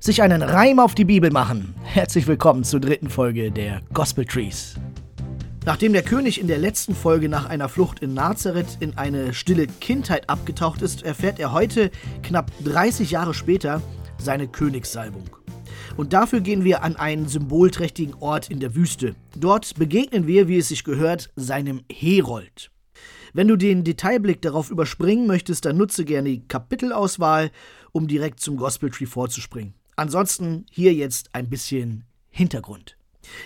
sich einen Reim auf die Bibel machen. Herzlich willkommen zur dritten Folge der Gospel Trees. Nachdem der König in der letzten Folge nach einer Flucht in Nazareth in eine stille Kindheit abgetaucht ist, erfährt er heute, knapp 30 Jahre später, seine Königssalbung. Und dafür gehen wir an einen symbolträchtigen Ort in der Wüste. Dort begegnen wir, wie es sich gehört, seinem Herold. Wenn du den Detailblick darauf überspringen möchtest, dann nutze gerne die Kapitelauswahl, um direkt zum Gospel Tree vorzuspringen. Ansonsten hier jetzt ein bisschen Hintergrund.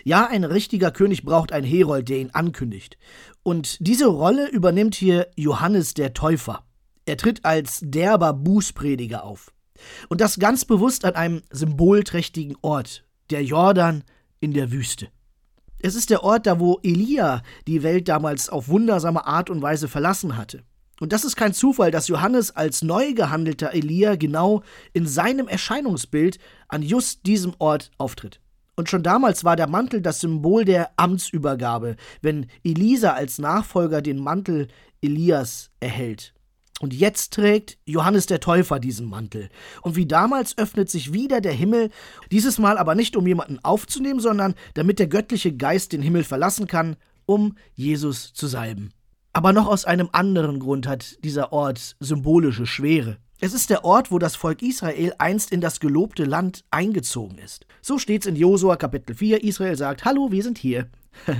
Ja, ein richtiger König braucht einen Herold, der ihn ankündigt. Und diese Rolle übernimmt hier Johannes der Täufer. Er tritt als derber Bußprediger auf. Und das ganz bewusst an einem symbolträchtigen Ort, der Jordan in der Wüste. Es ist der Ort, da wo Elia die Welt damals auf wundersame Art und Weise verlassen hatte. Und das ist kein Zufall, dass Johannes als neu gehandelter Elia genau in seinem Erscheinungsbild an just diesem Ort auftritt. Und schon damals war der Mantel das Symbol der Amtsübergabe, wenn Elisa als Nachfolger den Mantel Elias erhält. Und jetzt trägt Johannes der Täufer diesen Mantel. Und wie damals öffnet sich wieder der Himmel, dieses Mal aber nicht um jemanden aufzunehmen, sondern damit der göttliche Geist den Himmel verlassen kann, um Jesus zu salben. Aber noch aus einem anderen Grund hat dieser Ort symbolische Schwere. Es ist der Ort, wo das Volk Israel einst in das gelobte Land eingezogen ist. So steht's in Josua Kapitel 4. Israel sagt: Hallo, wir sind hier.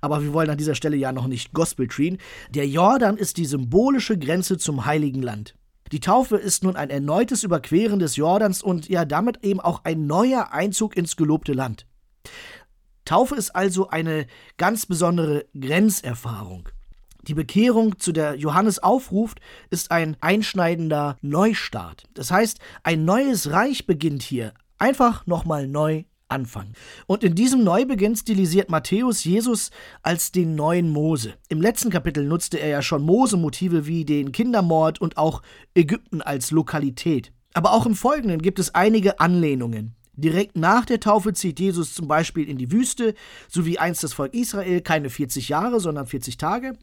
Aber wir wollen an dieser Stelle ja noch nicht Gospel treen. Der Jordan ist die symbolische Grenze zum Heiligen Land. Die Taufe ist nun ein erneutes Überqueren des Jordans und ja damit eben auch ein neuer Einzug ins gelobte Land. Taufe ist also eine ganz besondere Grenzerfahrung. Die Bekehrung, zu der Johannes aufruft, ist ein einschneidender Neustart. Das heißt, ein neues Reich beginnt hier. Einfach nochmal neu anfangen. Und in diesem Neubeginn stilisiert Matthäus Jesus als den neuen Mose. Im letzten Kapitel nutzte er ja schon Mose-Motive wie den Kindermord und auch Ägypten als Lokalität. Aber auch im Folgenden gibt es einige Anlehnungen. Direkt nach der Taufe zieht Jesus zum Beispiel in die Wüste, so wie einst das Volk Israel, keine 40 Jahre, sondern 40 Tage.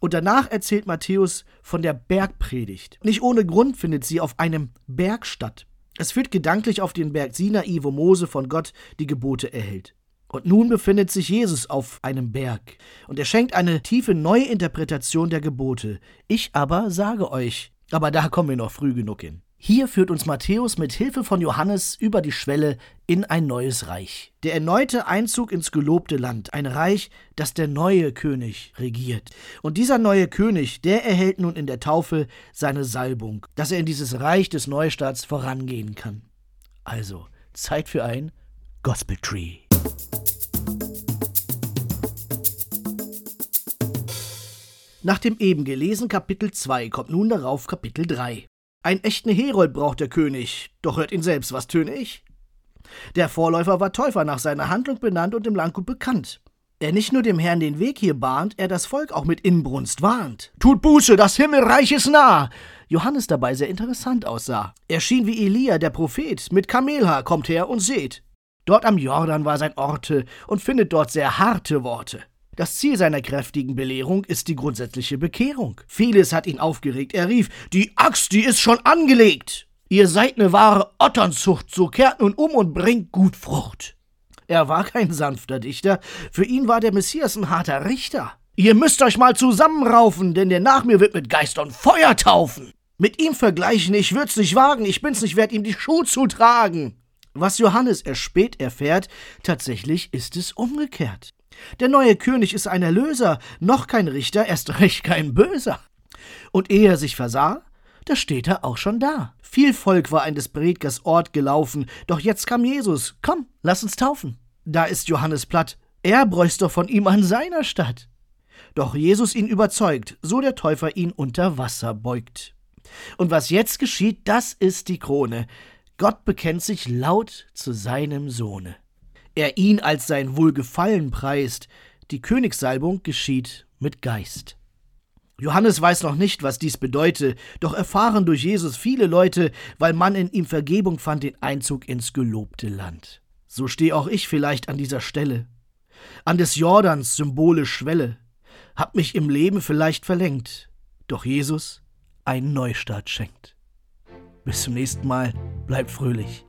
Und danach erzählt Matthäus von der Bergpredigt. Nicht ohne Grund findet sie auf einem Berg statt. Es führt gedanklich auf den Berg Sinai, wo Mose von Gott die Gebote erhält. Und nun befindet sich Jesus auf einem Berg, und er schenkt eine tiefe Neuinterpretation der Gebote. Ich aber sage euch, aber da kommen wir noch früh genug hin. Hier führt uns Matthäus mit Hilfe von Johannes über die Schwelle in ein neues Reich. Der erneute Einzug ins gelobte Land, ein Reich, das der neue König regiert. Und dieser neue König, der erhält nun in der Taufe seine Salbung, dass er in dieses Reich des Neustarts vorangehen kann. Also, Zeit für ein Gospel Tree. Nach dem eben gelesen Kapitel 2 kommt nun darauf Kapitel 3. Ein echten Herold braucht der König, doch hört ihn selbst, was töne ich? Der Vorläufer war Täufer nach seiner Handlung benannt und im Landgut bekannt. Er nicht nur dem Herrn den Weg hier bahnt, er das Volk auch mit Inbrunst warnt. Tut Buße, das Himmelreich ist nah! Johannes dabei sehr interessant aussah. Er schien wie Elia, der Prophet, mit Kamelhaar kommt her und seht. Dort am Jordan war sein Orte und findet dort sehr harte Worte. Das Ziel seiner kräftigen Belehrung ist die grundsätzliche Bekehrung. Vieles hat ihn aufgeregt. Er rief: Die Axt, die ist schon angelegt! Ihr seid ne wahre Otternzucht, so kehrt nun um und bringt gut Frucht. Er war kein sanfter Dichter, für ihn war der Messias ein harter Richter. Ihr müsst euch mal zusammenraufen, denn der nach mir wird mit Geist und Feuer taufen. Mit ihm vergleichen, ich würd's nicht wagen, ich bin's nicht wert, ihm die Schuhe zu tragen. Was Johannes erst spät erfährt, tatsächlich ist es umgekehrt. Der neue König ist ein Erlöser, noch kein Richter, erst recht kein Böser. Und ehe er sich versah, da steht er auch schon da. Viel Volk war an des Predigers Ort gelaufen, doch jetzt kam Jesus. Komm, lass uns taufen. Da ist Johannes platt. Er bräuchst doch von ihm an seiner Stadt. Doch Jesus ihn überzeugt, so der Täufer ihn unter Wasser beugt. Und was jetzt geschieht, das ist die Krone. Gott bekennt sich laut zu seinem Sohne er ihn als sein Wohlgefallen preist. Die Königssalbung geschieht mit Geist. Johannes weiß noch nicht, was dies bedeute, doch erfahren durch Jesus viele Leute, weil man in ihm Vergebung fand, den Einzug ins gelobte Land. So stehe auch ich vielleicht an dieser Stelle. An des Jordans Symbole Schwelle, hab mich im Leben vielleicht verlängert, doch Jesus einen Neustart schenkt. Bis zum nächsten Mal, bleib fröhlich